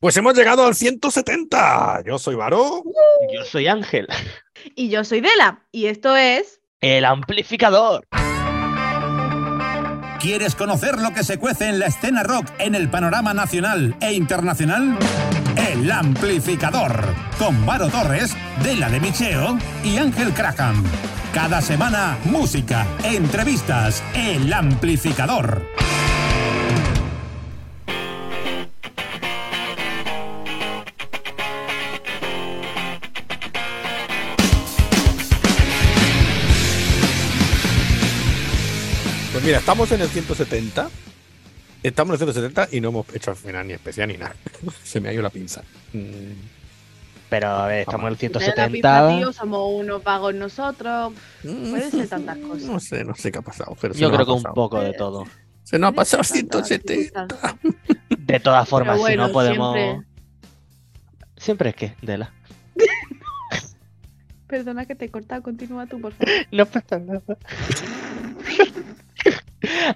Pues hemos llegado al 170. Yo soy Varo. Yo soy Ángel. Y yo soy Dela. Y esto es. El amplificador. ¿Quieres conocer lo que se cuece en la escena rock en el panorama nacional e internacional? El Amplificador, con Varo Torres, Dela de Micheo y Ángel Crackham. Cada semana, música, entrevistas, El Amplificador. Mira, estamos en el 170. Estamos en el 170 y no hemos hecho al final ni especial ni nada. Se me ha ido la pinza. Mm, Pero a ver, estamos en el Dela, 170. Pizza, tío, somos unos vagos nosotros. Puede ser tantas cosas. No sé, no sé qué ha pasado. Pero Yo creo que un poco de todo. Se nos ha pasado Puede ser tantas 170. circunstancias. De todas formas, si no podemos. siempre- Siempre es que, Dela. Perdona que te he cortado, continúa tú, por favor. No pasa nada.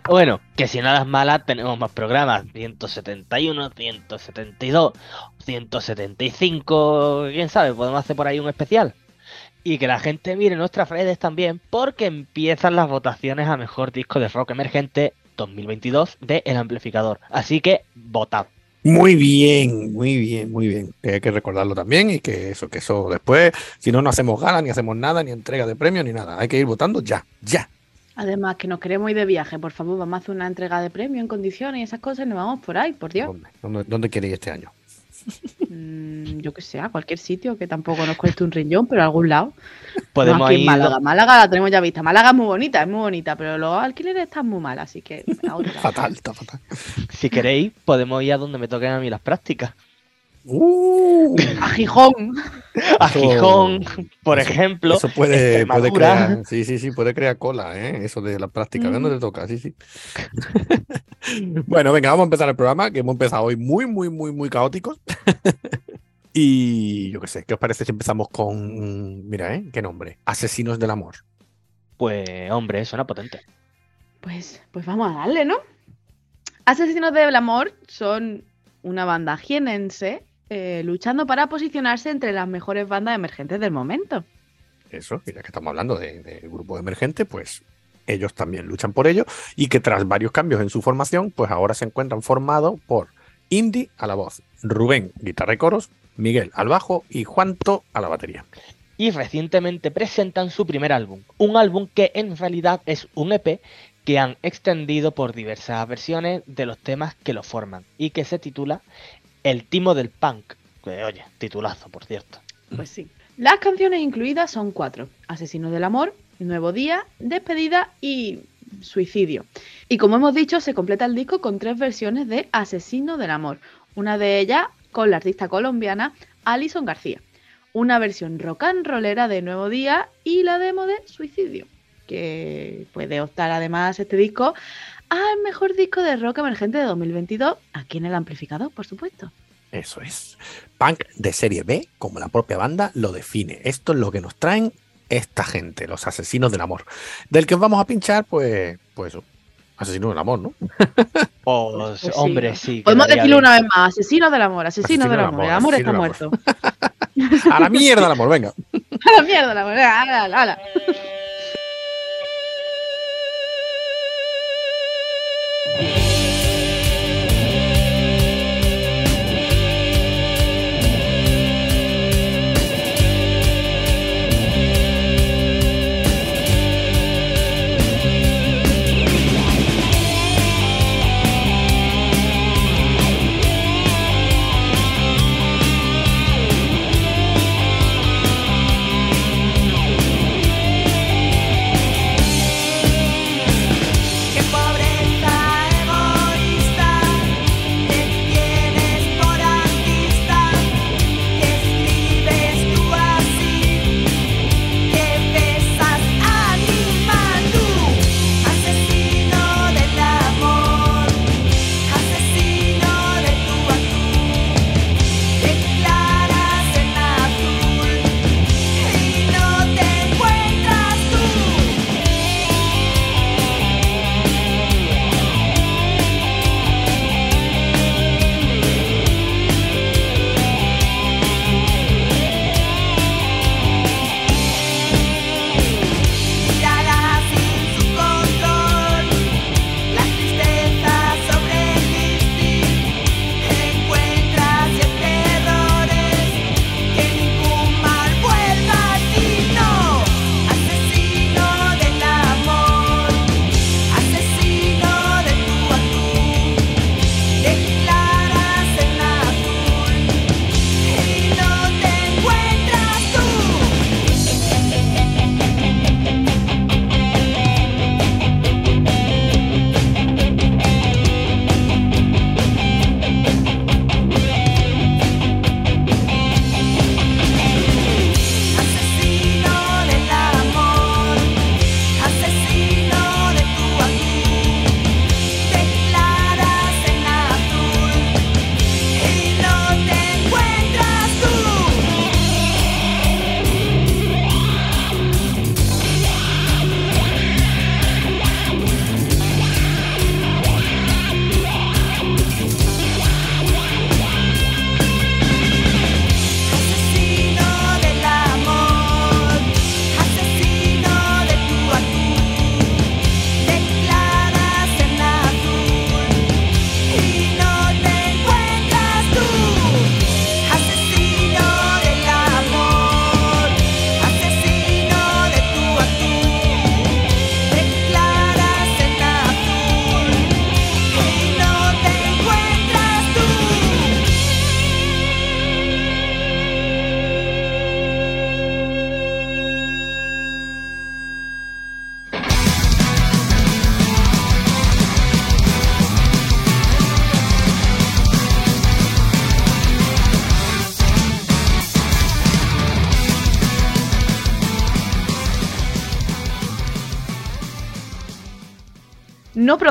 Bueno, que si nada es mala, tenemos más programas: 171, 172, 175. Quién sabe, podemos hacer por ahí un especial. Y que la gente mire nuestras redes también, porque empiezan las votaciones a mejor disco de rock emergente 2022 de El Amplificador. Así que votad. Muy bien, muy bien, muy bien. Que hay que recordarlo también y que eso, que eso después, si no, no hacemos gala, ni hacemos nada, ni entrega de premios, ni nada. Hay que ir votando ya, ya. Además, que nos queremos ir de viaje, por favor, vamos a hacer una entrega de premio en condiciones y esas cosas y nos vamos por ahí, por Dios. ¿Dónde, dónde, dónde queréis ir este año? Mm, yo que sé, a cualquier sitio que tampoco nos cueste un riñón, pero a algún lado. No, Podemos en ir. Málaga. Málaga la tenemos ya vista. Málaga es muy bonita, es muy bonita, pero los alquileres están muy mal, así que. Fatal, está fatal. Si queréis, podemos ir a donde me toquen a mí las prácticas. Uh, A Gijón. A Eso- Gijón, por eso- ejemplo. Eso puede, puede crear, sí, sí, sí, puede crear cola, ¿eh? Eso de la práctica. ¿Dónde Mm. te toca? Sí, sí. bueno, venga, vamos a empezar el programa, que hemos empezado hoy muy, muy, muy, muy caóticos. y yo qué sé, ¿qué os parece si empezamos con, mira, ¿eh? ¿Qué nombre? Asesinos del amor. Pues, hombre, suena potente. Pues, pues vamos a darle, ¿no? Asesinos del Amor son una banda jienense eh, luchando para posicionarse entre las mejores bandas emergentes del momento. Eso, mira que estamos hablando de, de grupo emergente, pues ellos también luchan por ello y que tras varios cambios en su formación, pues ahora se encuentran formados por Indy a la voz, Rubén, guitarra y coros, Miguel al bajo y Juanto a la batería. Y recientemente presentan su primer álbum. Un álbum que en realidad es un EP que han extendido por diversas versiones de los temas que lo forman. Y que se titula El Timo del Punk. Que, oye, titulazo, por cierto. Pues sí. Las canciones incluidas son cuatro: Asesinos del Amor, Nuevo Día, Despedida y Suicidio. Y como hemos dicho, se completa el disco con tres versiones de Asesino del Amor. Una de ellas con la artista colombiana Alison García. Una versión rock and rollera de Nuevo Día y la demo de Suicidio. Que puede optar además este disco al mejor disco de rock emergente de 2022, aquí en el amplificador, por supuesto. Eso es. Punk de serie B, como la propia banda lo define. Esto es lo que nos traen esta gente, los asesinos del amor. Del que os vamos a pinchar, pues, pues asesinos del amor, ¿no? Pues, sí. hombre, sí. Podemos decirlo bien. una vez más, asesino del amor, asesino, Asesino del del amor, el amor asesino está muerto. A la mierda el amor, venga. A la mierda, el amor, ala, ala,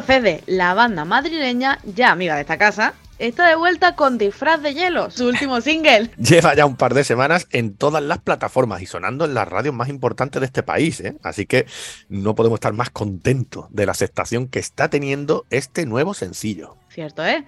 procede, la banda madrileña, ya amiga de esta casa, está de vuelta con Disfraz de Hielo, su último single. Lleva ya un par de semanas en todas las plataformas y sonando en las radios más importantes de este país, ¿eh? así que no podemos estar más contentos de la aceptación que está teniendo este nuevo sencillo. Cierto, ¿eh?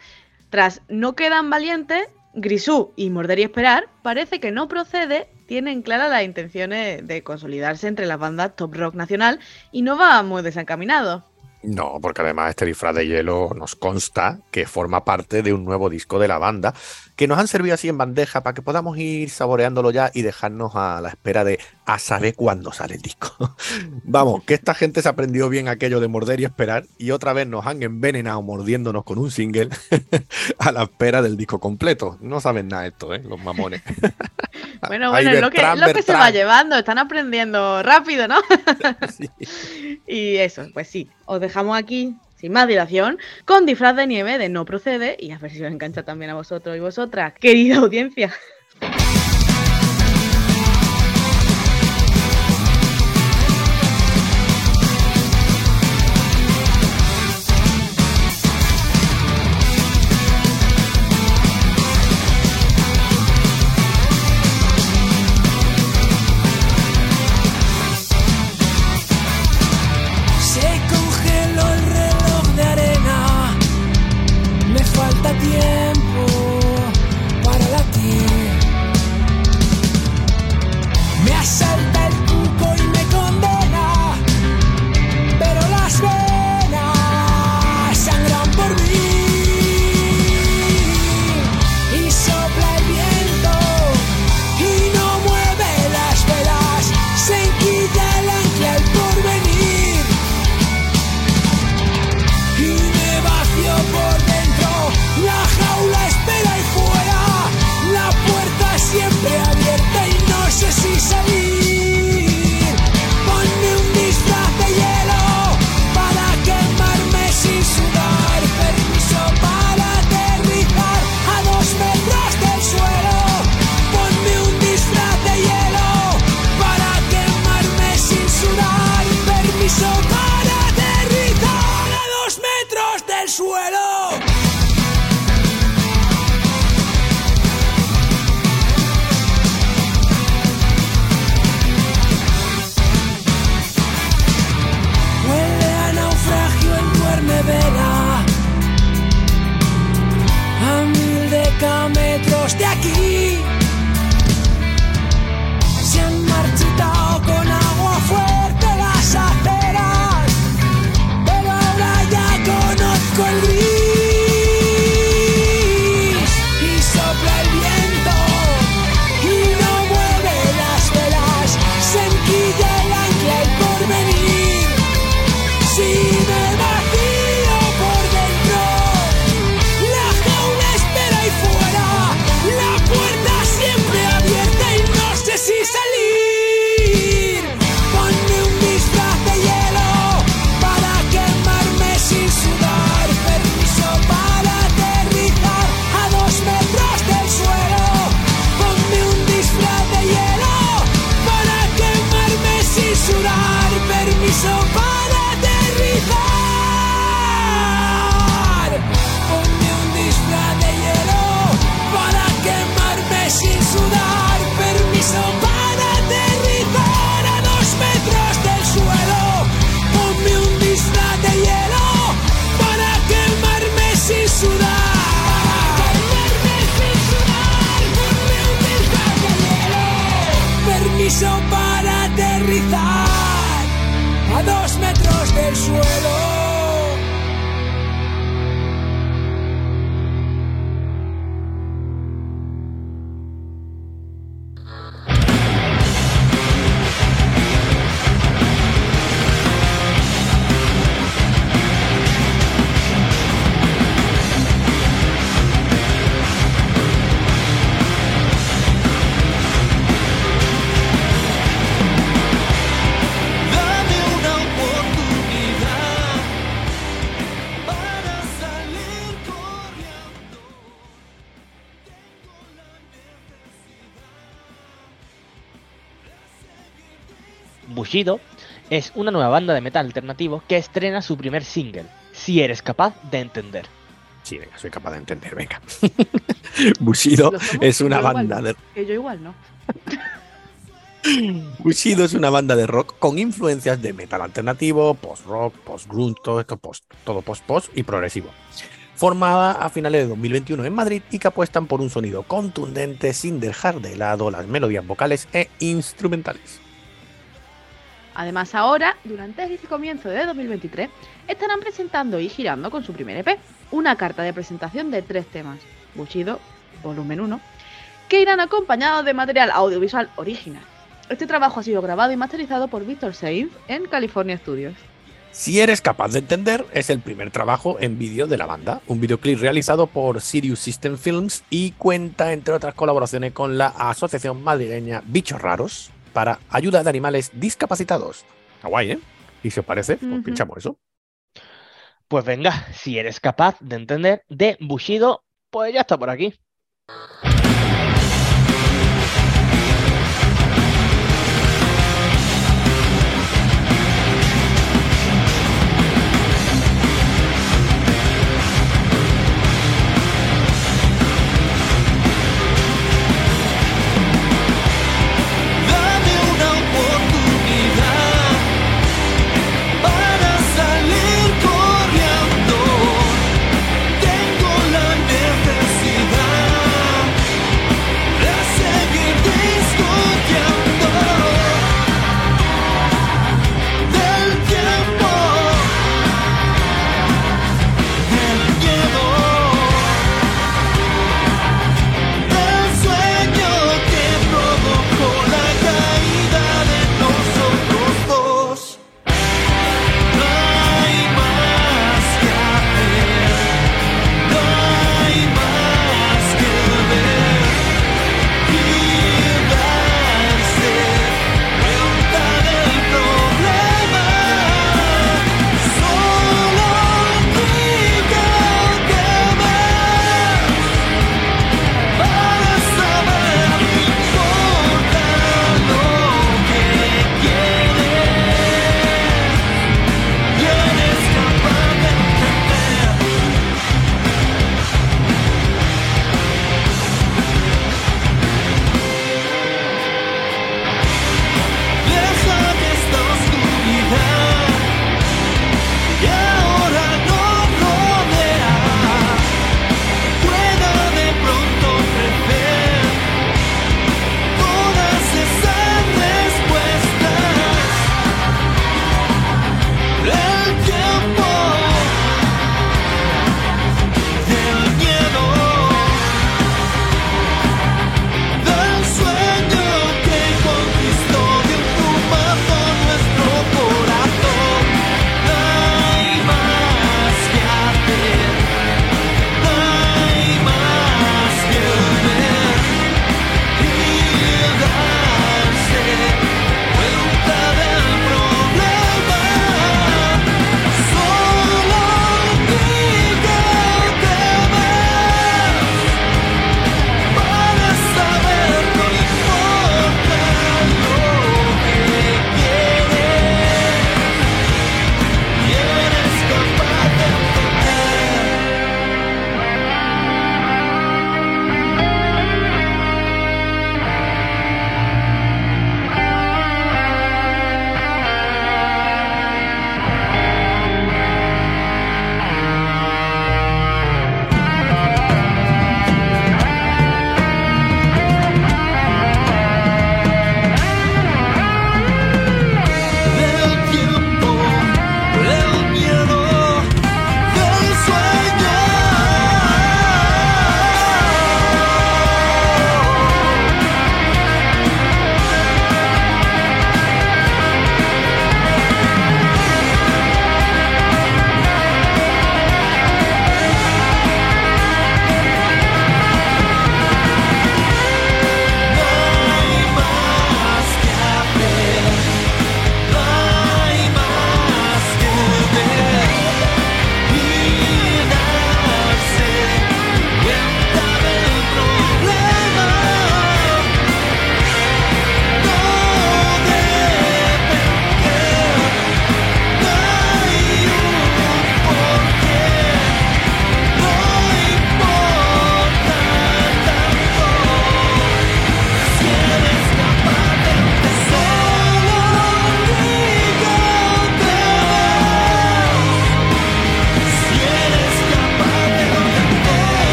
Tras No quedan valientes, Grisú y Morder y Esperar, parece que no procede, tienen claras las intenciones de consolidarse entre las bandas top rock nacional y no va muy desencaminado. No, porque además este disfraz de hielo nos consta que forma parte de un nuevo disco de la banda, que nos han servido así en bandeja para que podamos ir saboreándolo ya y dejarnos a la espera de a saber cuándo sale el disco. Vamos, que esta gente se aprendió bien aquello de morder y esperar y otra vez nos han envenenado mordiéndonos con un single a la espera del disco completo. No saben nada esto, ¿eh? Los mamones. bueno, bueno, es lo que, es lo que se va llevando, están aprendiendo rápido, ¿no? sí. Y eso, pues sí, os dejamos aquí sin más dilación, con disfraz de nieve de no procede y a ver si os engancha también a vosotros y vosotras, querida audiencia. hecho para aterrizar a dos metros del suelo. Es una nueva banda de metal alternativo que estrena su primer single, si eres capaz de entender. Sí, venga, soy capaz de entender, venga. Bushido es una Yo banda de Que yo igual no. Bushido es una banda de rock con influencias de metal alternativo, post-rock, post-grunge, todo esto post, todo post-post y progresivo. Formada a finales de 2021 en Madrid y que apuestan por un sonido contundente sin dejar de lado las melodías vocales e instrumentales. Además, ahora, durante el comienzo de 2023, estarán presentando y girando con su primer EP, una carta de presentación de tres temas, Bushido, volumen 1, que irán acompañados de material audiovisual original. Este trabajo ha sido grabado y masterizado por Víctor Sainz en California Studios. Si eres capaz de entender, es el primer trabajo en vídeo de la banda, un videoclip realizado por Sirius System Films y cuenta, entre otras colaboraciones, con la Asociación Madrileña Bichos Raros para ayuda de animales discapacitados. Está guay, ¿eh? Y si os parece, pues pinchamos eso. Pues venga, si eres capaz de entender de Bushido, pues ya está por aquí.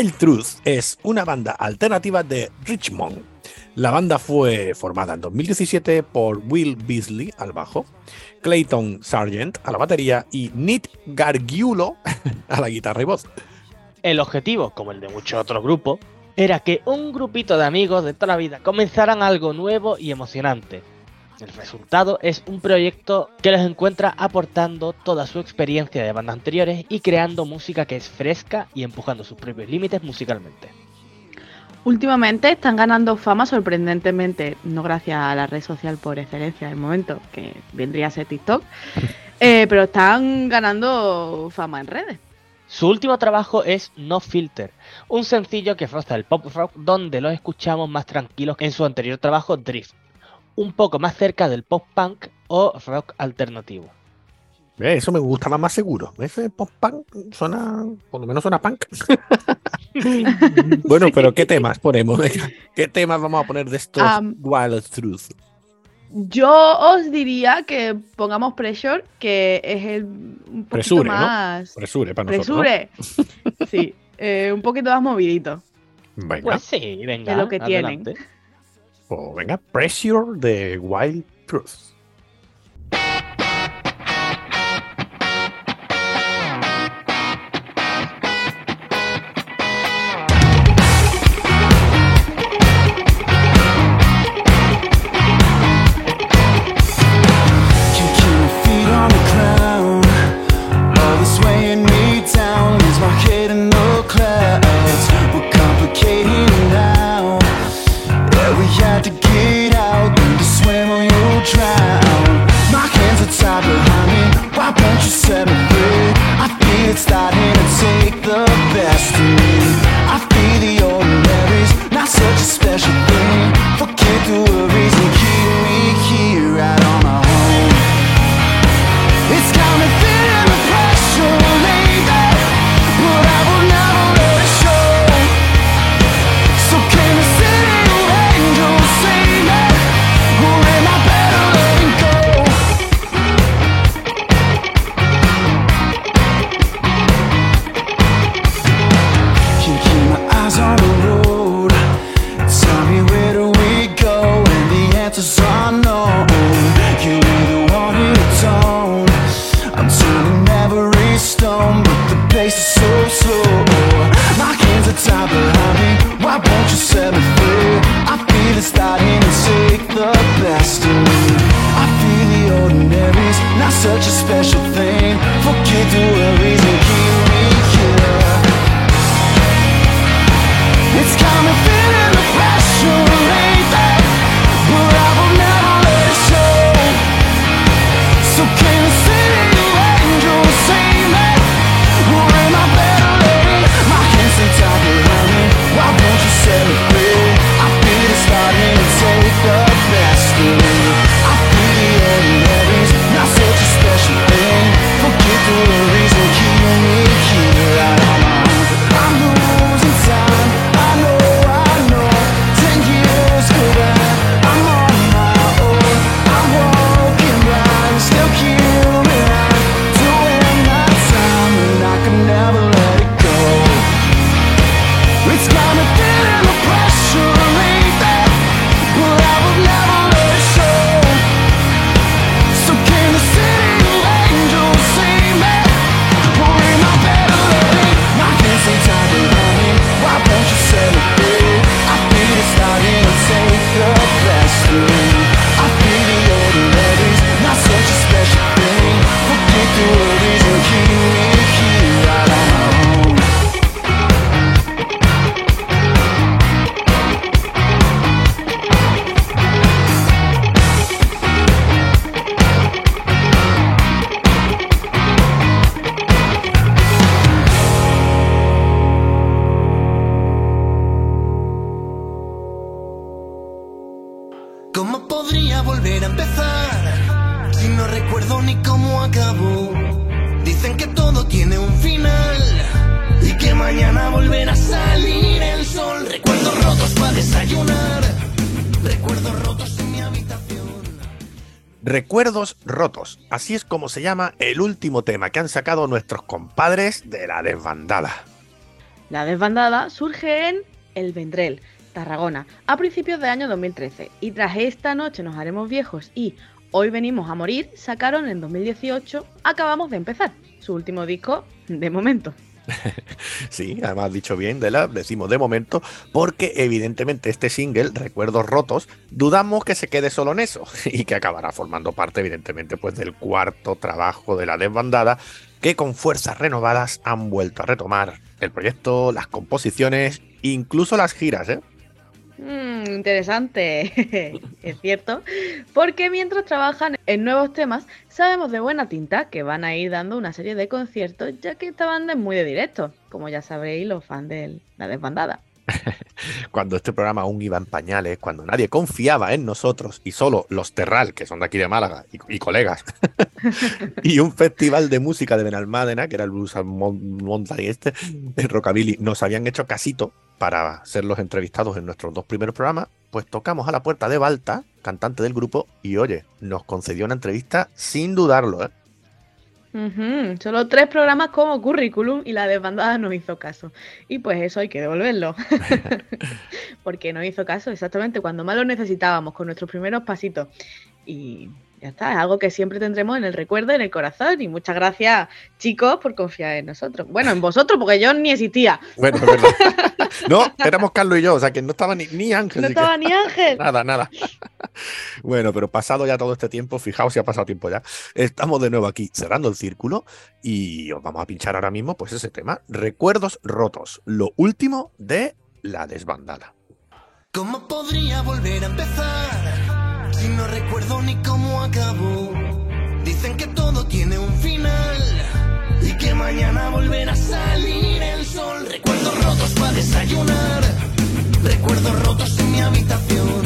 Wild Truth es una banda alternativa de Richmond. La banda fue formada en 2017 por Will Beasley al bajo, Clayton Sargent a la batería y Nick Gargiulo a la guitarra y voz. El objetivo, como el de muchos otros grupos, era que un grupito de amigos de toda la vida comenzaran algo nuevo y emocionante. El resultado es un proyecto que les encuentra aportando toda su experiencia de bandas anteriores y creando música que es fresca y empujando sus propios límites musicalmente. Últimamente están ganando fama sorprendentemente, no gracias a la red social por excelencia del momento, que vendría a ser TikTok, eh, pero están ganando fama en redes. Su último trabajo es No Filter, un sencillo que roza el pop rock donde los escuchamos más tranquilos que en su anterior trabajo Drift, un poco más cerca del pop punk o rock alternativo. Eh, Eso me gusta más, más seguro. Ese pop punk suena, por lo menos suena punk. bueno, pero ¿qué temas ponemos? ¿Qué temas vamos a poner de estos Wild Truth? Yo os diría que pongamos Pressure, que es el un poquito Presure, ¿no? más... Presure para nosotros. ¿no? Presure. Sí, eh, un poquito más movidito. Venga, Pues sí, venga. Es lo que tienen. Pues venga, Pressure de Wild Truth. Special Recuerdos rotos. Así es como se llama el último tema que han sacado nuestros compadres de la desbandada. La desbandada surge en El Vendrell, Tarragona, a principios de año 2013. Y tras esta noche nos haremos viejos y Hoy venimos a morir, sacaron en 2018 Acabamos de empezar, su último disco de momento. Sí, además dicho bien, de la decimos de momento, porque evidentemente este single, Recuerdos Rotos, dudamos que se quede solo en eso y que acabará formando parte, evidentemente, pues del cuarto trabajo de la desbandada, que con fuerzas renovadas han vuelto a retomar el proyecto, las composiciones, incluso las giras, ¿eh? Mm, interesante, es cierto, porque mientras trabajan en nuevos temas, sabemos de buena tinta que van a ir dando una serie de conciertos, ya que esta banda es muy de directo, como ya sabréis los fans de la desbandada. Cuando este programa aún iba en pañales, cuando nadie confiaba en nosotros y solo los Terral, que son de aquí de Málaga y, y colegas, y un festival de música de Benalmádena, que era el Blues Mountain este, el Rockabilly, nos habían hecho casito para ser los entrevistados en nuestros dos primeros programas, pues tocamos a la puerta de Balta, cantante del grupo, y oye, nos concedió una entrevista sin dudarlo, ¿eh? Solo tres programas como currículum y la desbandada no hizo caso. Y pues eso hay que devolverlo. Porque no hizo caso exactamente cuando más lo necesitábamos, con nuestros primeros pasitos. Y ya está, es algo que siempre tendremos en el recuerdo, en el corazón. Y muchas gracias, chicos, por confiar en nosotros. Bueno, en vosotros, porque yo ni existía. Bueno, es verdad. No, éramos Carlos y yo, o sea que no estaba ni, ni Ángel. No que- estaba ni Ángel. Nada, nada. Bueno, pero pasado ya todo este tiempo, fijaos si ha pasado tiempo ya, estamos de nuevo aquí cerrando el círculo y os vamos a pinchar ahora mismo pues ese tema, Recuerdos Rotos, lo último de la desbandada. ¿Cómo podría volver a empezar si no recuerdo ni cómo acabó? Dicen que todo tiene un final y que mañana volverá a salir el sol. Recuerdos rotos para desayunar, recuerdos rotos en mi habitación.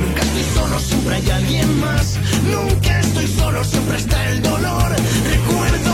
Nunca estoy solo, siempre hay alguien más. Nunca estoy solo, siempre está el dolor. Recuerdos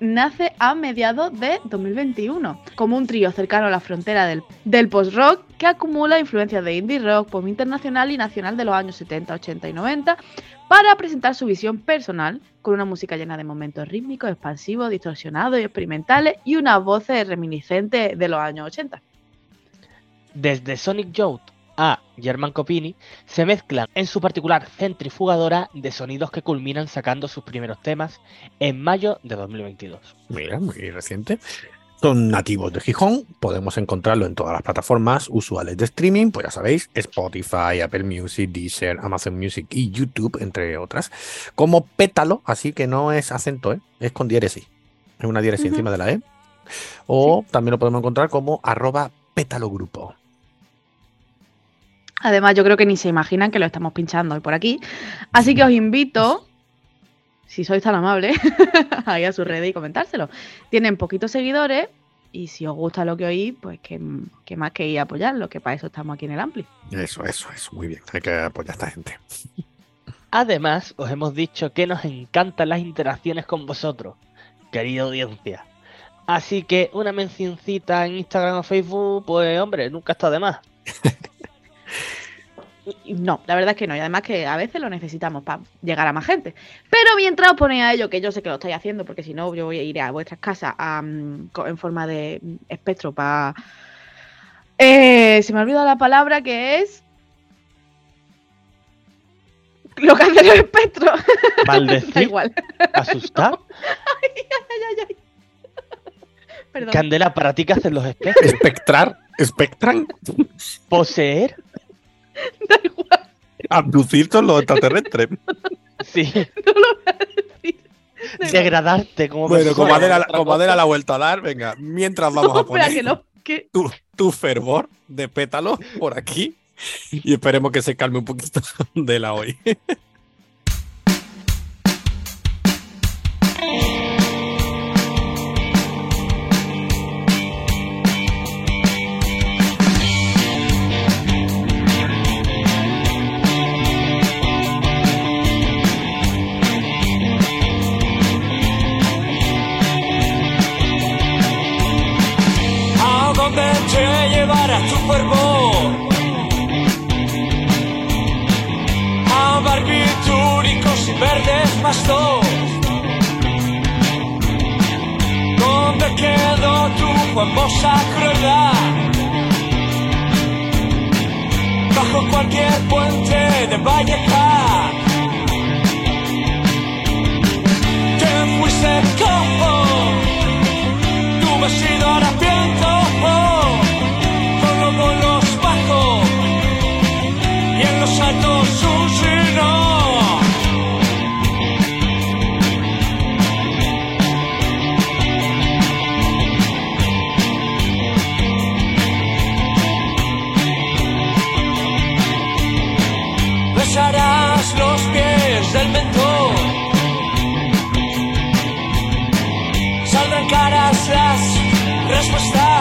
Nace a mediados de 2021, como un trío cercano a la frontera del, del post-rock que acumula influencias de indie rock, pop internacional y nacional de los años 70, 80 y 90 para presentar su visión personal con una música llena de momentos rítmicos, expansivos, distorsionados y experimentales y unas voces reminiscentes de los años 80. Desde Sonic Youth a German Copini se mezclan en su particular centrifugadora de sonidos que culminan sacando sus primeros temas en mayo de 2022. Mira, muy reciente. Son nativos de Gijón, podemos encontrarlo en todas las plataformas usuales de streaming, pues ya sabéis, Spotify, Apple Music, Deezer, Amazon Music y YouTube, entre otras, como pétalo, así que no es acento, ¿eh? es con diéresis, es una diéresis encima de la E. O también lo podemos encontrar como arroba pétalo grupo. Además, yo creo que ni se imaginan que lo estamos pinchando hoy por aquí. Así que os invito, si sois tan amables, a ir a su red y comentárselo. Tienen poquitos seguidores y si os gusta lo que oís, pues que, que más que ir a apoyarlo, que para eso estamos aquí en el Ampli. Eso, eso, eso, muy bien, hay que apoyar a esta gente. Además, os hemos dicho que nos encantan las interacciones con vosotros, querida audiencia. Así que una mencioncita en Instagram o Facebook, pues hombre, nunca está de más. No, la verdad es que no. Y además que a veces lo necesitamos para llegar a más gente. Pero mientras os ponéis a ello, que yo sé que lo estáis haciendo, porque si no, yo voy a ir a vuestras casas a, mm, en forma de mm, espectro para. se me ha olvidado la palabra que es. Lo que hace el espectro. da Maldecir, igual. asustar. Perdón. Candela, ¿para ti qué hacen los espejos? Espectrar, espectran, ¿Poseer? Da igual. abducir todos los extraterrestres. Sí. No lo voy a decir. Da igual. Degradarte como Bueno, persona. como Adela, como la ha vuelto a dar, venga, mientras vamos No, a espera, poner que no. Que... tu, tu fervor de pétalo por aquí y esperemos que se calme un poquito de la hoy. Nuestro estado.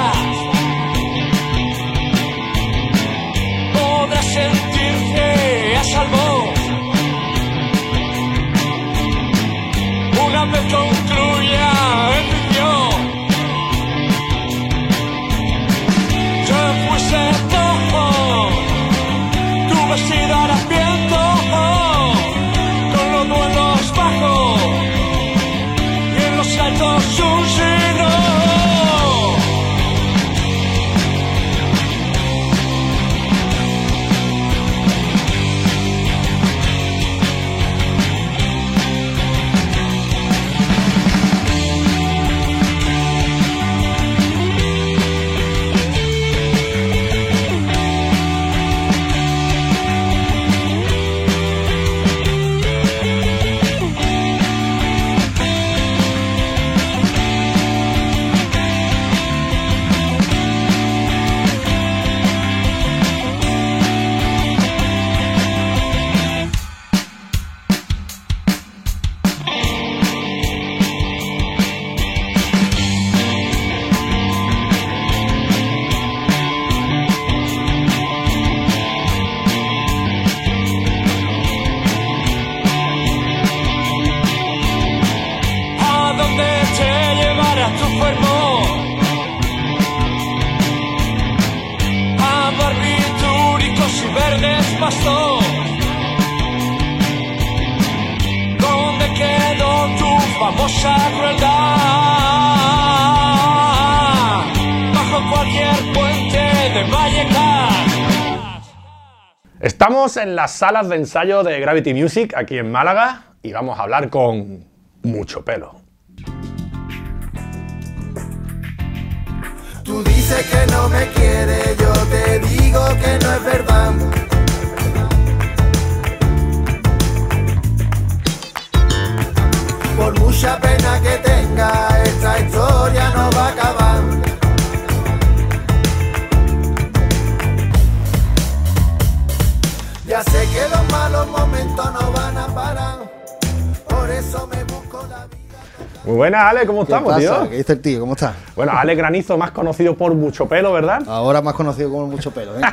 Estamos en las salas de ensayo de Gravity Music aquí en Málaga y vamos a hablar con mucho pelo. Tú dices que no me quieres, yo te digo que no es verdad. Por mucha pena que tenga, esta historia no va que los malos momentos no van a parar, por eso me. Muy buenas, Ale, ¿cómo ¿Qué estamos, pasa? tío? ¿Qué dice el tío? ¿Cómo está? Bueno, Ale Granizo, más conocido por mucho pelo, ¿verdad? Ahora más conocido como mucho pelo, ¿eh?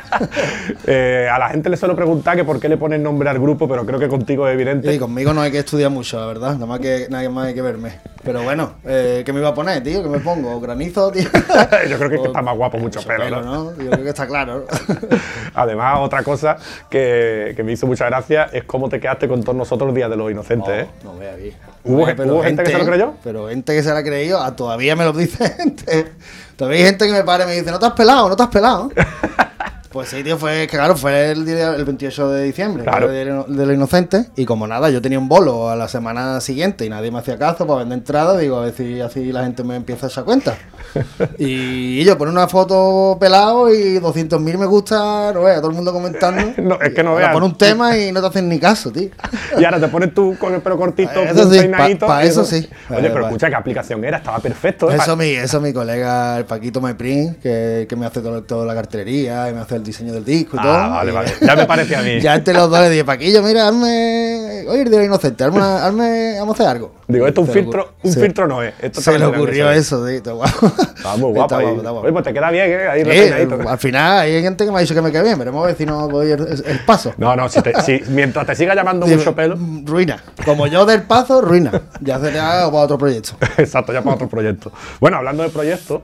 Eh, a la gente le suelo preguntar que por qué le ponen nombre al grupo, pero creo que contigo es evidente. Y conmigo no hay que estudiar mucho, la verdad. Nada más que, nada más hay que verme. Pero bueno, eh, ¿qué me iba a poner, tío? ¿Qué me pongo? ¿Granizo, tío? Yo creo que, es que está más guapo mucho pelo, ¿no? ¿no? Yo creo que está claro. Además, otra cosa que, que me hizo mucha gracia es cómo te quedaste con todos nosotros Día de los Inocentes, ¿eh? No, vea bien. ¿Hubo- hubo gente que se lo creyó? Pero gente que se la ha creído, ah, todavía me lo dice gente. Todavía hay gente que me para y me dice, no te has pelado, no te has pelado. Pues sí, tío, fue que claro, fue el, día, el 28 de diciembre, Claro. el día de, de los inocentes, y como nada, yo tenía un bolo a la semana siguiente y nadie me hacía caso para vender entradas, digo, a ver si así la gente me empieza a echar cuenta. y, yo poner una foto pelado y 200.000 me gusta, no veas, todo el mundo comentando. No, es que no veas. pon un tema y no te hacen ni caso, tío. Y ahora te pones tú con el pelo cortito, Eso sí, peinadito, pa y eso sí. Oye, pero vale. escucha, ¿qué aplicación era? Estaba perfecto. ¿eh? Eso mi, eso mi colega, el Paquito Meprin, que, que me hace todo, toda la cartelería y me hace el diseño del disco y todo. Ah, vale, Y- vale. Ya me parecía a mí. Ya entre los dos le dije, Paquillo, mira, hazme. Oye, el día inocente, hazme, hazme- vamos a hacer algo. Digo, esto un Se le filtro, un se- filtro no es. Esto Se le ocurrió eso, guapo. ser. Está muy guapo Está ahí. guapo, está guapo. Oye, pues te queda bien, ¿eh? Ahí al final hay gente que me ha dicho que me queda bien, veremos a ver si no voy el, el paso. No, no, si te- si- mientras te siga llamando mucho pelo. Ruina. Como yo del paso, ruina. Ya sería para otro proyecto. Exacto, ya para otro proyecto. Bueno, hablando de proyectos,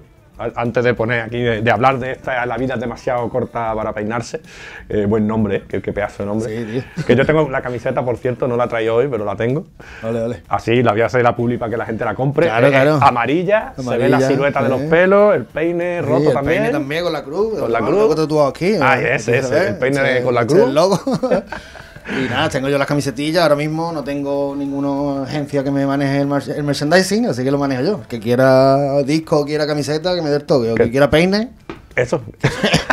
antes de poner aquí, de, de hablar de esta, la vida es demasiado corta para peinarse, eh, buen nombre, ¿eh? qué, qué pedazo de nombre. Sí, tío. Que yo tengo la camiseta, por cierto, no la traigo hoy, pero la tengo. Vale, vale. Así la voy a hacer la publi para que la gente la compre. Claro, Eh, claro. Amarilla, se ve Amarilla, la silueta de los eh. pelos, el peine Sí, roto el también. peine también con la cruz. Con la el cruz. logo tatuado aquí. Ah, ese, ¿Se ese, el peine con la cruz. El logo. Y nada, tengo yo las camisetillas. Ahora mismo no tengo ninguna agencia que me maneje el, mar- el merchandising, así que lo manejo yo. Que quiera disco, quiera camiseta, que me dé el toque. O que quiera peine. Eso.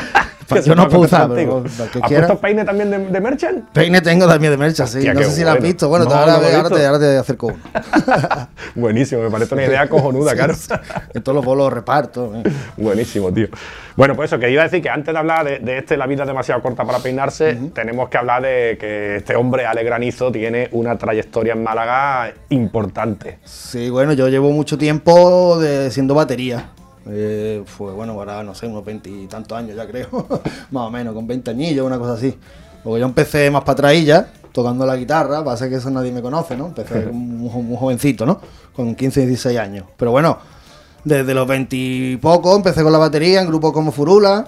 Yo no puedo usar, pero que ¿Has puesto peine también de, de merchant? Peine tengo también de mercha, sí. Hostia, no sé si la has bueno. visto. Bueno, No, ahora, te, ahora te acerco uno. Buenísimo, me parece una idea cojonuda, claro. En todos los bolos reparto. eh. Buenísimo, tío. Bueno, pues eso, que iba a decir que antes de hablar de, de este La vida es demasiado corta para peinarse, tenemos que hablar de que este hombre, Ale Granizo, tiene una trayectoria en Málaga importante. Sí, bueno, yo llevo mucho tiempo de, siendo batería. Eh, fue, bueno, ahora no sé, unos veintitantos años ya creo. más o menos, con 20 añillos, una cosa así. Porque yo empecé más para atrás ya, tocando la guitarra, pasa que eso nadie me conoce, ¿no? Empecé muy, muy jovencito, ¿no? Con 15, 16 años. Pero bueno, desde los 20 y poco empecé con la batería en grupos como Furula,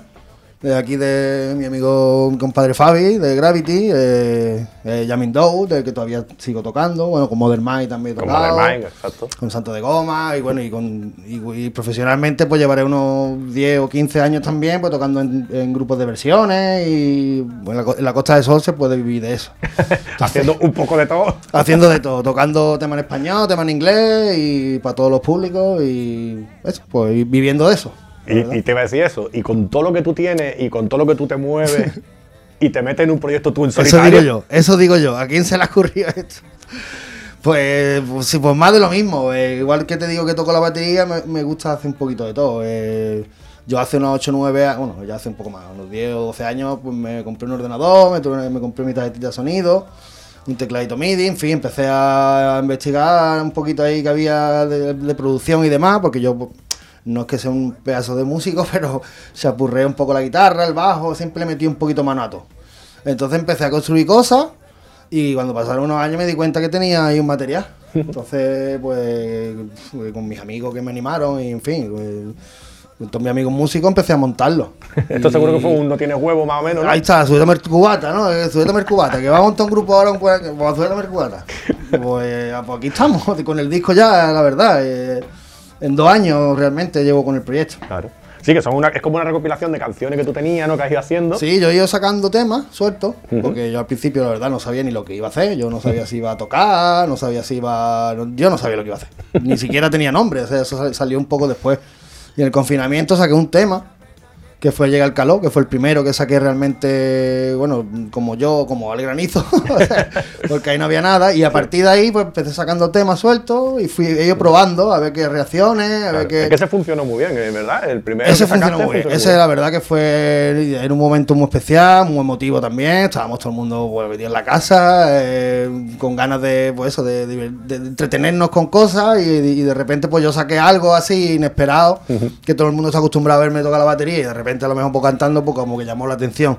de aquí de mi amigo mi compadre Fabi, de Gravity, eh, eh, Jamin Doe, del que todavía sigo tocando, bueno, con Modern Mind también he tocado de Mike, exacto. con Santo de Goma y bueno, y, con, y, y profesionalmente pues llevaré unos 10 o 15 años también pues tocando en, en grupos de versiones y bueno, en la, co- en la Costa del Sol se puede vivir de eso. Haciendo un poco de todo. Haciendo de todo, tocando temas en español, temas en inglés y para todos los públicos y eso, pues y viviendo de eso. Y, y te iba a decir eso, y con todo lo que tú tienes y con todo lo que tú te mueves y te metes en un proyecto tú en Eso solitario. digo yo, eso digo yo. ¿A quién se le ha ocurrido esto? Pues, pues, sí, pues más de lo mismo. eh, igual que te digo que toco la batería, me, me gusta hacer un poquito de todo. eh, yo hace unos 8 o 9 años, bueno, ya hace un poco más, unos 10 o 12 años, pues me compré un ordenador, me, tuve- me compré mi tarjetita de sonido, un tecladito MIDI, en fin, empecé a investigar un poquito ahí que había de, de producción y demás, porque yo no es que sea un pedazo de músico, pero se apurré un poco la guitarra, el bajo, siempre metí un poquito mano a todo. Entonces empecé a construir cosas y cuando pasaron unos años me di cuenta que tenía ahí un material. Entonces, pues, con mis amigos que me animaron y, en fin, pues, Entonces mi amigo músico empecé a montarlo. Esto Y- seguro que fue un no tienes huevo más o menos, ¿no? Ahí está, súbete el cubata, ¿no? Eh, Súbete el cubata, que va a montar un grupo ahora, un pues súbete el cubata. Pues, pues aquí estamos, con el disco ya, la verdad. eh, en dos años realmente llevo con el proyecto. Claro. Sí, que son una, es como una recopilación de canciones que tú tenías, ¿no? Que has ido haciendo. Sí, yo he ido sacando temas sueltos, porque yo al principio la verdad no sabía ni lo que iba a hacer, yo no sabía si iba a tocar, no sabía si iba... no- yo no sabía lo que iba a hacer, ni siquiera tenía nombre, o sea, eso sal- salió un poco después. Y en el confinamiento saqué un tema, que fue Llega el calor, que fue el primero que saqué realmente, bueno, como yo, como al granizo, porque ahí no había nada, y a partir de ahí pues empecé sacando temas sueltos y fui ido probando a ver qué reacciones, a Claro. ver qué... Es que ese funcionó muy bien, ¿eh? ¿verdad? El primero Ese que sacaste funcionó muy bien. funcionó Ese, muy la verdad, que fue en un momento muy especial, muy emotivo también. Estábamos todo el mundo pues, metido en la casa, eh, con ganas de, pues, eso, de, de- de entretenernos con cosas. Y, y de repente, pues yo saqué algo así inesperado, que todo el mundo está acostumbrado a verme tocar la batería. Y de repente, a lo mejor, pues, cantando, pues como que llamó la atención.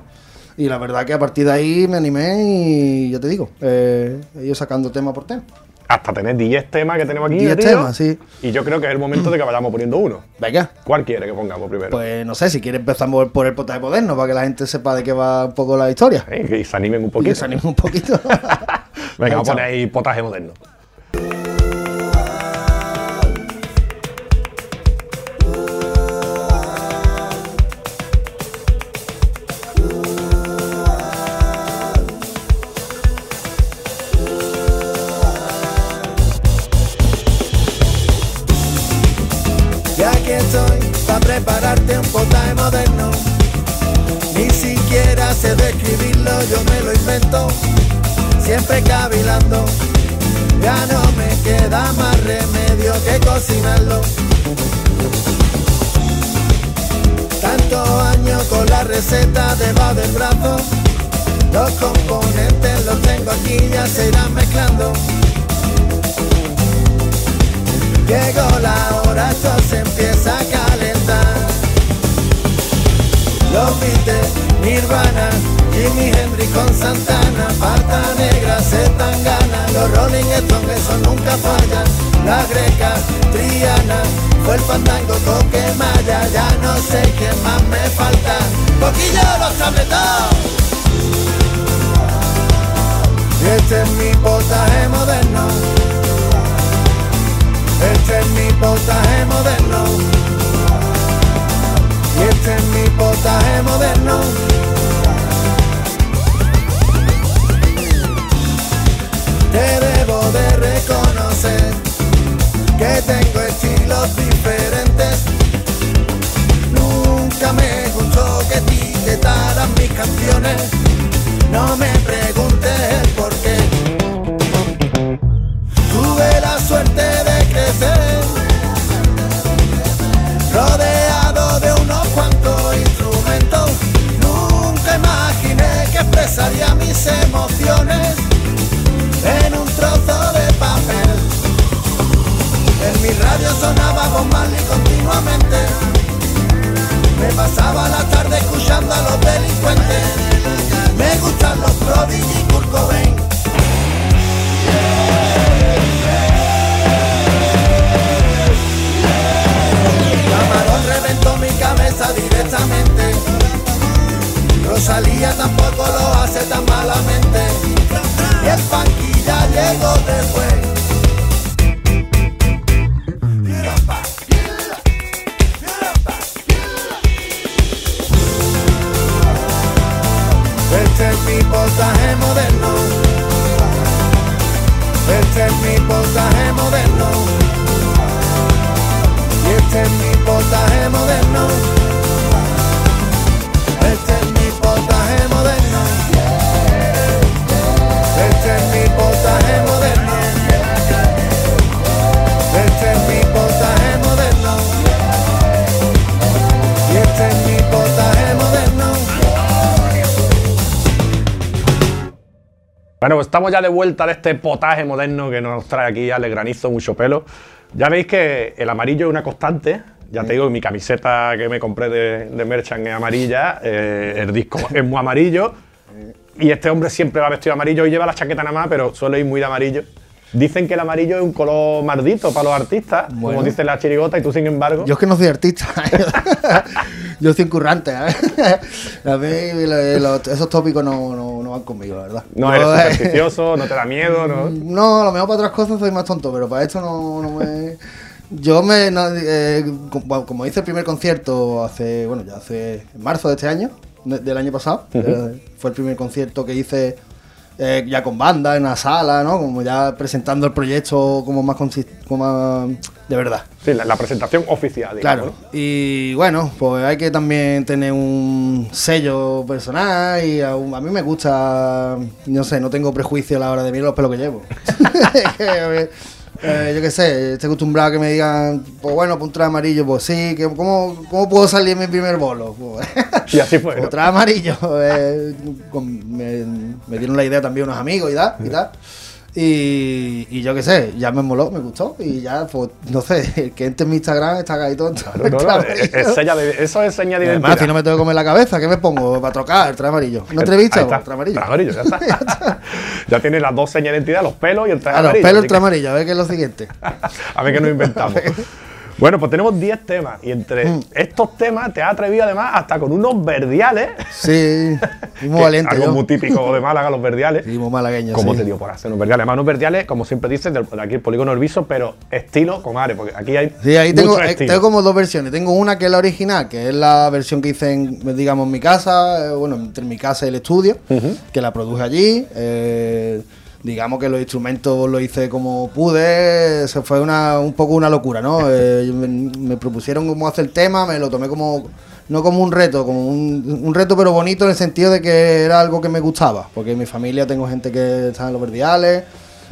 Y la verdad que a partir de ahí me animé y ya te digo, eh, he ido sacando tema por tema. Hasta tener 10 temas que tenemos aquí. 10 tío. temas, sí. Y yo creo que es el momento de que vayamos poniendo uno. Venga. ¿Cuál quiere que pongamos primero? Pues no sé, si quieres empezamos por el potaje moderno para que la gente sepa de qué va un poco la historia. Eh, que se animen un Y poquito. que se anime un poquito. Venga, vamos a poner ahí potaje moderno. Para prepararte un potaje moderno. Ni siquiera sé describirlo, yo me lo invento. Siempre cavilando. Ya no me queda más remedio que cocinarlo. Tantos años con la receta debajo del brazo. Los componentes los tengo aquí, ya se irán mezclando. Llegó la hora, esto se empieza a calentar. Los Beatles, Nirvana, Jimi Hendrix con Santana, Parta Negra, Zetangana, los Rolling Stones, eso nunca fallan. La Greca, Triana, fue el fandango toque maya, ya no sé qué más me falta. Poquillo los tabletón. Y este es mi potaje moderno. Este es mi potaje moderno. Y este es mi potaje moderno. Te debo de reconocer que tengo estilos diferentes. Nunca me gustó que etiquetaran mis canciones. No me expresaría mis emociones en un trozo de papel. En mi radio sonaba Bob Marley continuamente. Me pasaba la tarde escuchando a los delincuentes. Me gustan los Prodigy y Kurt Cobain. Camarón reventó mi cabeza directamente. Rosalía tampoco lo hace tan malamente. Y el ya llegó después. Este es mi potaje moderno. Este es mi potaje moderno. Y este es mi potaje moderno. Bueno, pues estamos ya de vuelta de este potaje moderno que nos trae aquí Ale Granizo, mucho pelo. Ya veis que el amarillo es una constante. Ya te digo, mi camiseta que me compré de, de Merchant es amarilla, eh, el disco es muy amarillo. Y este hombre siempre va vestido de amarillo y lleva la chaqueta nada más, pero suele ir muy de amarillo. Dicen que el amarillo es un color maldito para los artistas, Bueno. como dice la chirigota, y tú, sin embargo. Yo es que no soy artista. Yo soy incurrante. ¿eh? A mí lo- lo- esos tópicos no, no van conmigo, la verdad. no eres supersticioso, no te da miedo, ¿no? No, a lo mejor para otras cosas soy más tonto, pero para esto no, no me. Yo me. no, eh, como, como hice el primer concierto hace. Bueno, ya hace. En marzo de este año, de- del año pasado. eh, fue el primer concierto que hice eh, ya con banda, en la sala, ¿no? Como ya presentando el proyecto como más, como más de verdad. Sí, la, la presentación oficial, digamos. Claro, y bueno, pues hay que también tener un sello personal y a, a mí me gusta, no sé, no tengo prejuicio a la hora de mirar los pelos que llevo. Eh, yo qué sé, estoy acostumbrado a que me digan, pues bueno, pues un traje amarillo, pues sí, que, ¿cómo, ¿cómo puedo salir en mi primer bolo? Pues, Y así fue. ¿no? traje amarillo. eh, con- me, me dieron la idea también unos amigos y tal, y tal. Y, y yo qué sé, ya me moló, me gustó. Y ya, pues, no sé, el que entre en mi Instagram está ahí todo. No, no, es- es seña de- eso es seña de Además, identidad. si no me tengo que comer la cabeza, ¿qué me pongo? Para trocar, el traje amarillo. ¿No entrevista? El está. traje amarillo. Traje amarillo, ya está. ya tiene las dos señas de identidad, los pelos y el traje A los pelos, así el traje amarillo, a ver qué es lo siguiente. A ver qué nos inventamos. Bueno, pues tenemos 10 temas y entre Mm. estos temas te has atrevido además hasta con unos verdiales. Sí, muy valiente. Algo yo. muy típico de Málaga, los verdiales. Sí, muy malagueño. ¿Cómo sí. te dio por hacer unos verdiales? Además, unos verdiales, como siempre dices, de aquí el polígono Elviso, pero estilo Comare, porque aquí hay Sí, ahí tengo, eh, tengo como dos versiones. Tengo una que es la original, que es la versión que hice en, digamos, en mi casa, eh, bueno, entre mi casa y el estudio, que la produje allí. eh, digamos que los instrumentos lo hice como pude, se fue una, un poco una locura, ¿no? Eh, me, me propusieron cómo hacer el tema, me lo tomé como, no como un reto, como un, un reto pero bonito en el sentido de que era algo que me gustaba, porque en mi familia tengo gente que está en los verdiales.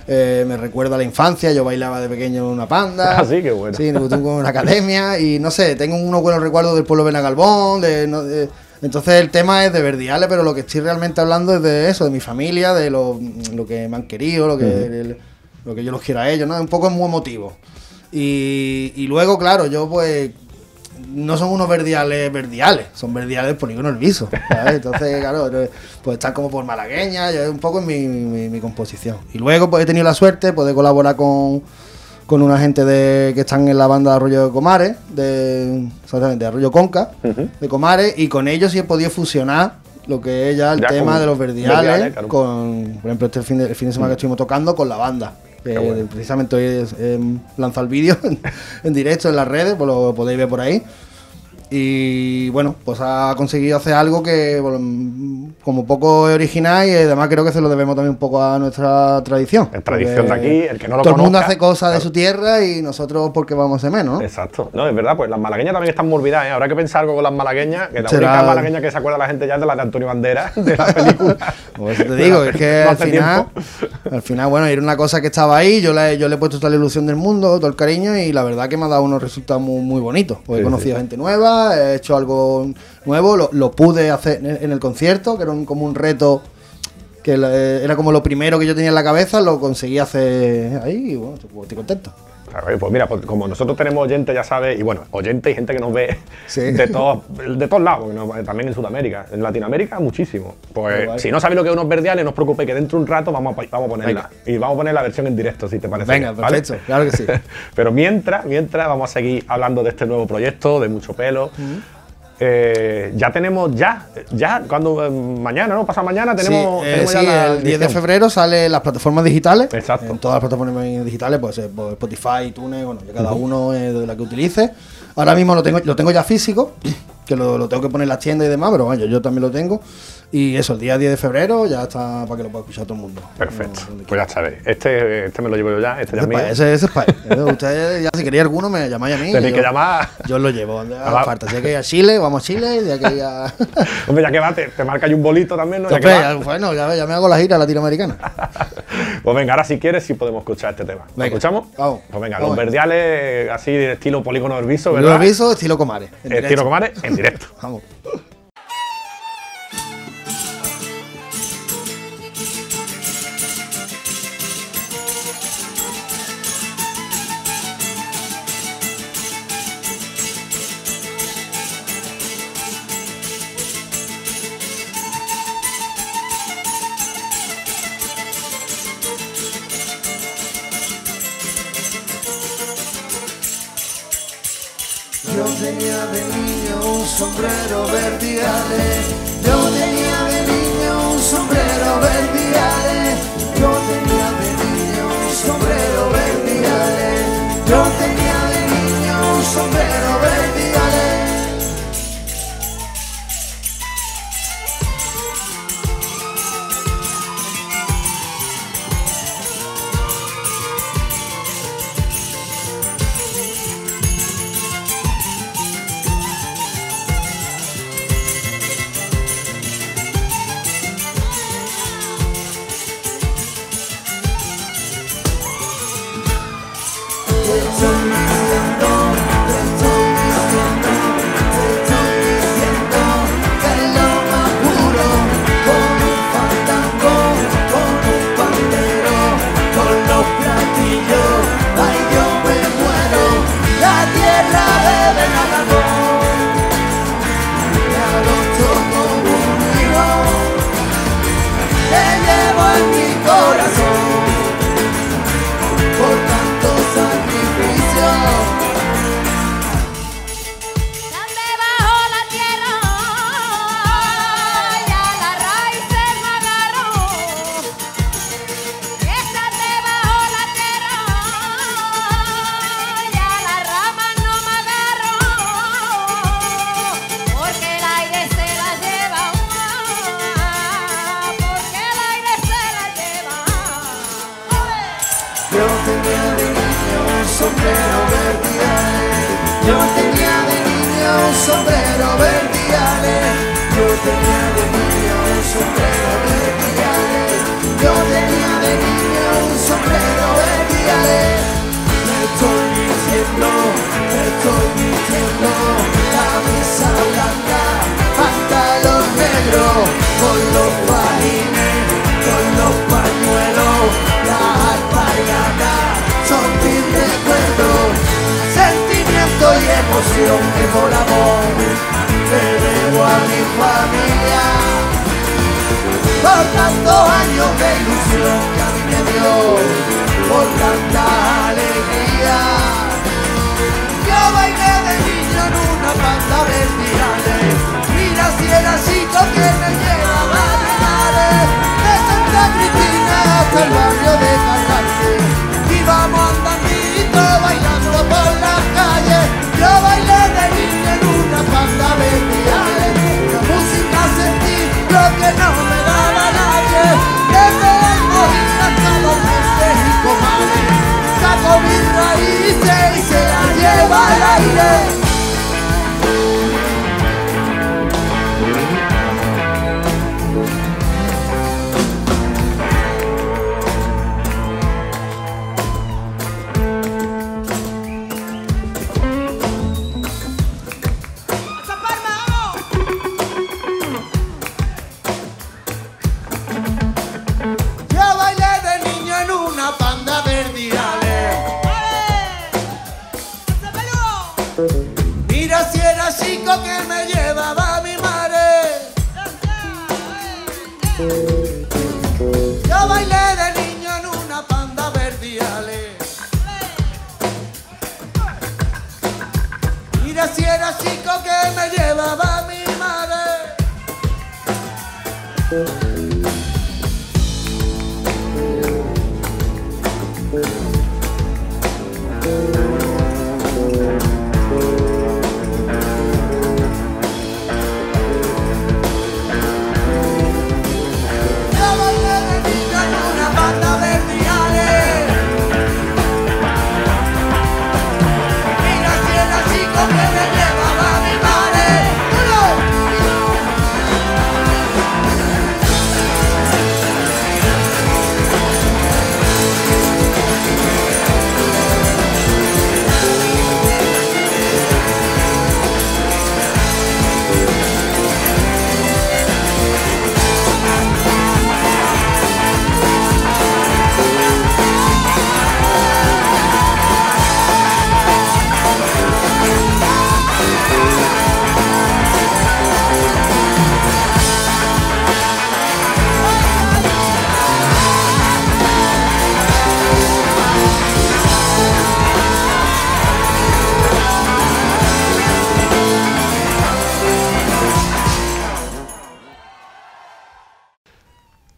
eh, me recuerda a la infancia, yo bailaba de pequeño en una panda. Ah, sí, qué bueno. Sí, tengo una academia y no sé, tengo unos buenos recuerdos del pueblo Benagalbón, de, no- de- entonces el tema es de Verdiales, pero lo que estoy realmente hablando es de eso, de mi familia, de lo, lo que me han querido, lo que, el- lo que yo los quiero a ellos, ¿no? Un poco es muy emotivo. Y, y luego, claro, yo pues no son unos verdiales verdiales, son verdiales polígono El Viso. ¿sabes? Entonces, claro, pues están como por malagueña, es un poco en mi, mi- mi composición. Y luego pues he tenido la suerte de poder colaborar con, con una gente de, que están en la banda de Arroyo de Comares, de, exactamente, de Arroyo Conca, de Comares, y con ellos sí he podido fusionar lo que es ya el Ya tema de los verdiales, verdiales, claro. con, por ejemplo, este fin de, el fin de semana que estuvimos tocando con la banda. que bueno. precisamente hoy es, eh, lanza el vídeo en, en directo en las redes, pues lo podéis ver por ahí. Y bueno, pues ha conseguido hacer algo que bueno, como poco es original y además creo que se lo debemos también un poco a nuestra tradición. Es tradición de aquí, el que no lo Todo el mundo hace cosas de su tierra y nosotros porque vamos a menos, ¿no? Exacto. No, es verdad, pues las malagueñas también están muy olvidadas, ¿eh? Habrá que pensar algo con las malagueñas, que la Será- única malagueña que se acuerda la gente ya es de la de Antonio Banderas, de la película. Por eso te digo, es que No al final, tiempo. al final, bueno, era una cosa que estaba ahí, yo le, yo le he puesto toda la ilusión del mundo, todo el cariño y la verdad que me ha dado unos resultados muy, muy bonitos. Pues he conocido sí. gente nueva, he hecho algo nuevo, lo, pude hacer en- el concierto, que era como un reto que la- era como lo primero que yo tenía en la cabeza, lo conseguí hacer ahí y bueno, estoy contento. Pues mira, pues como nosotros tenemos oyentes, ya sabes, y bueno, oyentes y gente que nos ve Sí. de, todos, de todos lados, no- también en Sudamérica, en Latinoamérica muchísimo. Pues si no sabéis lo que es unos verdiales, no os preocupéis que dentro de un rato vamos a, vamos a ponerla. Y vamos a poner la versión en directo, si te parece. Venga, bien, ¿vale? perfecto, claro que sí. Pero mientras, mientras vamos a seguir hablando de este nuevo proyecto, de mucho pelo. Eh, ya tenemos, ya, ya, cuando eh, mañana, ¿no? Pasa mañana, tenemos, Sí, eh, tenemos sí, el 10 de febrero sale en las plataformas digitales. Exacto. En todas las plataformas digitales, pues eh, pues, Spotify, iTunes, bueno, ya cada uno de la que utilice. Ahora mismo lo tengo, lo tengo ya físico, que lo, lo tengo que poner en las tiendas y demás, pero bueno, yo también lo tengo. Y eso, el día 10 de febrero ya está para que lo pueda escuchar todo el mundo. Perfecto. Pues ya sabéis. Este, este me lo llevo yo ya, este ya es mío. ese, ese es para él. Ustedes, ya si queréis alguno, me llamáis a mí. Tenéis yo- que llamar. Yo lo llevo, donde haga Ah, falta. Si hay que ir a Chile, vamos a Chile. Hay que ir a. Hombre, ya que va, te, te marca ahí un bolito también, ¿no? Ya que va. bueno, ya, ya me hago la gira latinoamericana. Pues venga, ahora si quieres, sí podemos escuchar este tema. ¿Lo escuchamos? vamos. Pues venga, Vamos. los verdiales así de estilo polígono herbiso, Yo ¿verdad? aviso, estilo Comares. en Estilo. Comares en directo. Vamos. por tantos años de ilusión que a mí me dio, por tanta alegría. Yo bailé de niño en una banda verticales, mira si era chico que me llevaba reales, de Santa Cristina hasta el barrio de Carrasque, íbamos andandito bailando por las calles, yo bailé de niño en una banda verticales lo que no me daba nadie. Desde el Mojín hasta los México, madre, saco mis raíces y se las lleva al aire.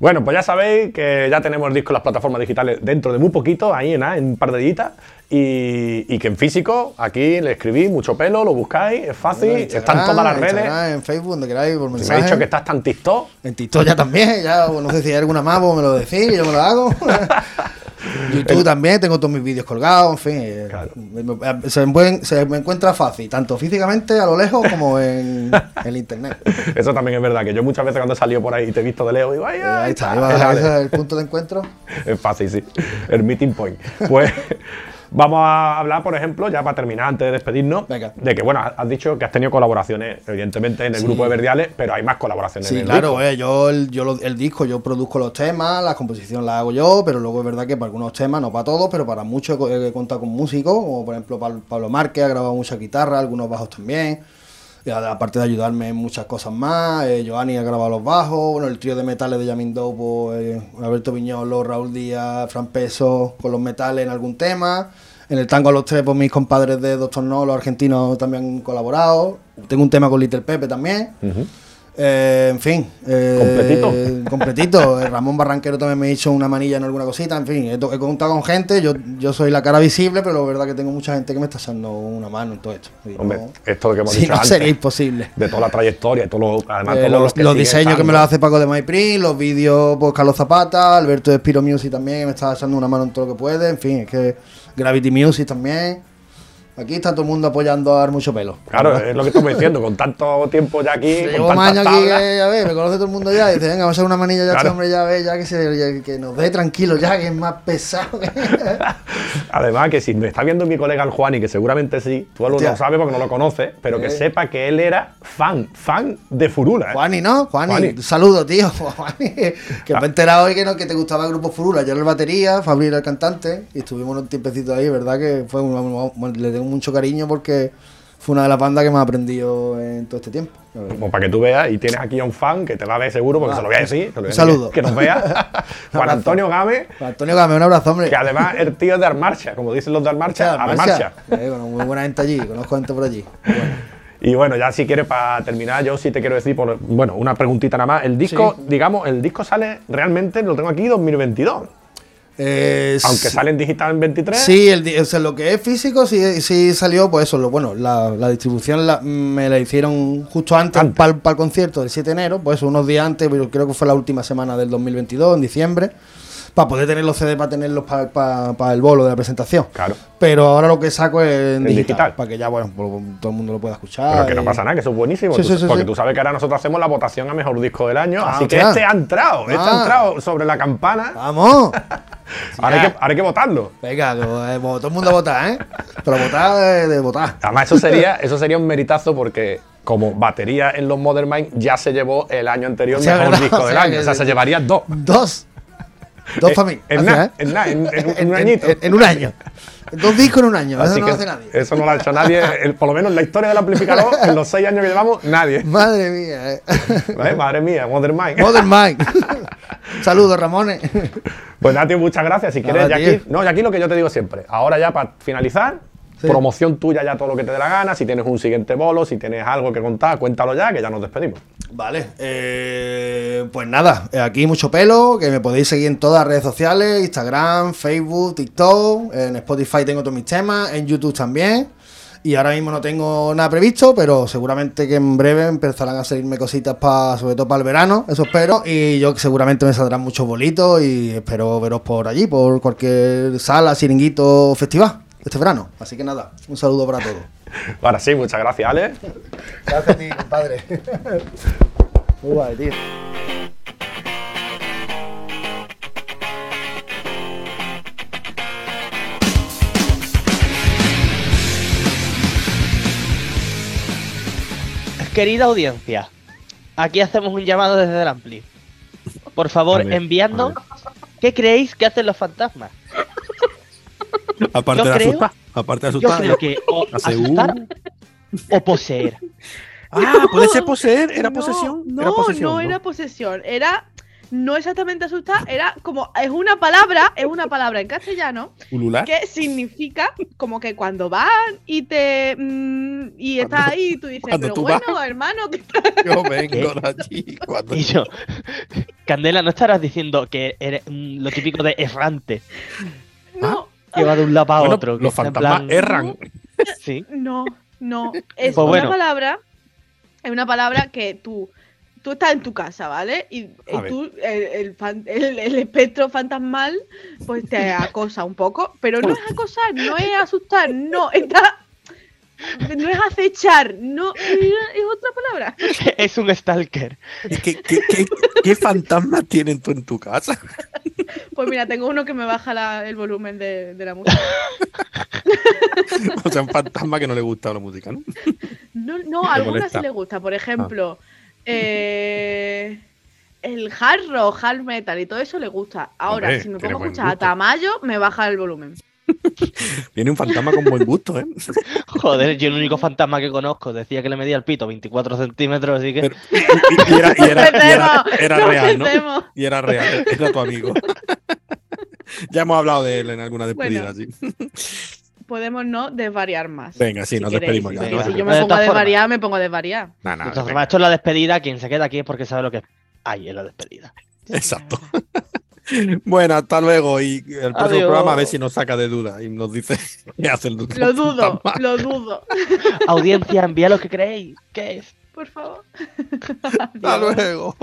Bueno, pues ya sabéis que ya tenemos el disco en las plataformas digitales dentro de muy poquito, ahí en, un par de días. Y, y que en físico, aquí le escribís mucho pelo, lo buscáis, es fácil, En están Instagram, todas las redes. Instagram, En Facebook, donde queráis, por Me ha dicho que estás tan TikTok. En TikTok ya también, ya no sé si hay alguna más, pues me lo decís, yo me lo hago. YouTube también, tengo todos mis vídeos colgados, en fin. eh, Claro. me- me- se, me pueden- se me encuentra fácil, tanto físicamente a lo lejos como en el internet. Eso también es verdad, que yo muchas veces cuando he salido por ahí y te he visto de lejos, digo, ay, Eh, ahí está, ahí ese es el punto de encuentro. Es fácil, sí. El meeting point. Pues vamos a hablar, por ejemplo, ya para terminar, antes de despedirnos, Venga. de que, bueno, has dicho que has tenido colaboraciones, evidentemente, en el grupo de Verdiales, pero hay más colaboraciones en Sí, el claro, eh, yo, el, yo lo- el disco, yo produzco los temas, la composición la hago yo, pero luego es verdad que para algunos temas, no para todos, pero para muchos he, co- he contado con músicos, como por ejemplo Pablo, Márquez ha grabado mucha guitarra, algunos bajos también. Y aparte de ayudarme en muchas cosas más, eh, Giovanni ha grabado los bajos, bueno, el trío de metales de Yamindou, pues, eh, Alberto Viñolo, Raúl Díaz, Fran Peso, con los metales en algún tema. En el tango a los tres, pues mis compadres de Doctor No, los argentinos también han colaborado. Tengo un tema con Little Pepe también. Eh, en fin. eh, Completito. Completito. Eh, Ramón Barranquero también me hizo una manilla en alguna cosita. En fin, he, he contado con gente. Yo, yo soy la cara visible, pero la verdad que tengo mucha gente que me está echando una mano en todo esto. Y Hombre, no- esto que hemos si dicho no, antes, sería imposible. de toda la trayectoria, todo lo, además Eh, todos los los, que los siguen diseños que me los hace Paco de MyPrint, los vídeos, pues Carlos Zapata, Alberto de Spiro Music también, que me está echando una mano en todo lo que puede. En fin, es que Gravity Music también. Aquí está todo el mundo apoyando a dar mucho pelo. Claro, es lo que estamos diciendo, con tanto tiempo ya aquí, Llevo con tantas años aquí que, ya ves, me conoce todo el mundo ya. Y dice, venga, vamos a hacer una manilla ya, este Claro. hombre, ya ves, ya que, se, ya que nos dé tranquilo, ya que es más pesado. que- Además, que si me está viendo mi colega el Juan y que seguramente sí, tú lo, lo sabes porque no lo conoces, pero que sepa que él era fan, fan de Furula. ¿eh? Juani, ¿no? Juani, Juani. un saludo, tío. Juani, que me he enterado hoy que, no, que te gustaba el grupo Furula. Yo era el batería, Fabri era el cantante, y estuvimos un tiempecito ahí, ¿verdad? Que fue un- un- le tengo mucho cariño porque fue una de las bandas que me ha aprendido en todo este tiempo. verdad. Como para que tú veas, y tienes aquí a un fan que te va a ver seguro, porque Ah, se lo voy a decir. voy a un saludo. Que nos vea. Juan. Antonio Gámez, Antonio Game, un abrazo, hombre. que además el tío es de Armarcha, como dicen los de Armarcha, Armarcha. Eh, bueno, muy buena gente allí, conozco gente por allí. Bueno. Y bueno, ya si quieres para terminar, yo sí te quiero decir, por, bueno, una preguntita nada más. El disco, digamos, el disco sale realmente, lo tengo aquí, 2022. Eh, Aunque sale en digital en 23. Sí, el, o sea, lo que es físico sí, sí salió, pues eso, lo bueno, la, la distribución la- me la hicieron justo antes, Antes. para el concierto del 7 de enero, pues unos días antes, pero creo que fue la última semana del 2022, en diciembre, para poder tener los CD, para tenerlos para el bolo de la presentación. Claro. Pero ahora lo que saco es en digital, digital. para que ya, bueno, pues, todo el mundo lo pueda escuchar. Pero que no pasa nada, que eso es buenísimo. Sí, Tú- sí, sí, porque tú sabes que ahora nosotros hacemos la votación a mejor disco del año. Ah, así que este ha entrado, este Ah. ha entrado sobre la campana. ¡Vamos! ahora, hay que, ahora hay que votarlo. Venga, eh, todo el mundo a votar, ¿eh? Pero votar de, de votar. Además, eso sería, eso sería un meritazo porque como batería en los Modern Mind ya se llevó el año anterior O sea, mejor ¿verdad? disco O del sea, año. O sea, se llevaría dos. Dos. Dos Eh. En Gracias, nada, ¿eh? en, nada, en, en- en un añito. En, un año. Dos discos en un año. Eso no lo hace nadie. Eso no lo ha hecho nadie, el- por lo menos en la historia del amplificador, en los seis años que llevamos, nadie. Madre mía. eh. ¿Vale? Madre mía, Modern Mind. Modern Mike. Saludos, Ramones. Pues nada, tío, muchas gracias. Si Nada, quieres, ya aquí, no, y aquí lo que yo te digo siempre. Ahora ya para finalizar, Sí. promoción tuya ya todo lo que te dé la gana. Si tienes un siguiente bolo, si tienes algo que contar, cuéntalo ya, que ya nos despedimos. Vale, eh, pues nada, eh, aquí mucho pelo, que me podéis seguir en todas las redes sociales, Instagram, Facebook, TikTok, en Spotify tengo todos mis temas, en YouTube también. Y ahora mismo no tengo nada previsto, pero seguramente que en breve empezarán a salirme cositas para, sobre todo para el verano, eso espero. Y yo seguramente me saldrán muchos bolitos y espero veros por allí, por cualquier sala, siringuito, festival este verano. Así que nada, un saludo para todos. Ahora sí, muchas gracias, Ale. Gracias a ti, compadre. Muy guay, tío. Querida audiencia, aquí hacemos un llamado desde el Ampli. Por favor, ver, enviadnos a qué creéis que hacen los fantasmas. Aparte Yo de creo- asustar. Aparte de Yo asustar. creo que o Hace asustar o poseer. Ah, puede ser poseer. Era No, posesión. No, era posesión. no era posesión. Era no exactamente asustar, era como es una palabra, es una palabra en castellano Ulular. que significa como que cuando vas y te mm, y estás ahí y tú dices, pero tú bueno, vas- hermano, ¿qué Yo vengo de allí. Cuando Y yo, Candela, no estarás diciendo que eres mm, lo típico de errante, No, que va de un lado a Bueno, otro. que los fantasmas plan- erran. Sí. no, no. Es Pues una bueno. palabra. Es una palabra que tú. Tú estás en tu casa, ¿vale? Y, tú, el, el fan- el- el espectro fantasmal, pues te acosa un poco. Pero no es acosar, no es asustar, no, está. No es acechar, no, es otra palabra. Es un stalker. ¿Y ¿Qué, qué, qué, tienen tú en tu casa? Pues mira, tengo uno que me baja la- el volumen de, de la música. O sea, un fantasma que no le gusta la música, ¿no? No, no, a algunas molesta. sí le gusta. Por ejemplo, eh, el hard rock, hard metal y todo eso le gusta. Ahora, Hombre, si me pongo a escuchar a. Tamayo, me baja el volumen. Tiene un fantasma con buen gusto, ¿eh? Joder, yo el único fantasma que conozco decía que le medía el pito 24 centímetros, así que. Pero- y, y era, y era- y era- Empecemos, era no real, ¿no? Y era real, era tu amigo. ya hemos hablado de él en alguna Bueno. despedida, sí. Podemos no desvariar más. Venga, sí, si nos queréis. despedimos ya. Venga. si yo De me pongo a formas. desvariar, me pongo a desvariar. Nah, nah, formas, esto es la despedida. Quien se queda aquí es porque sabe lo que hay en la despedida. Exacto. bueno, hasta luego. Y el próximo Adiós. programa a ver si nos saca de duda y nos dice qué hace el Lo dudo, lo dudo. Audiencia, envía lo que creéis. ¿Qué es? Por favor. Hasta Adiós. luego.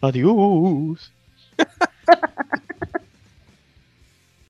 Adiós.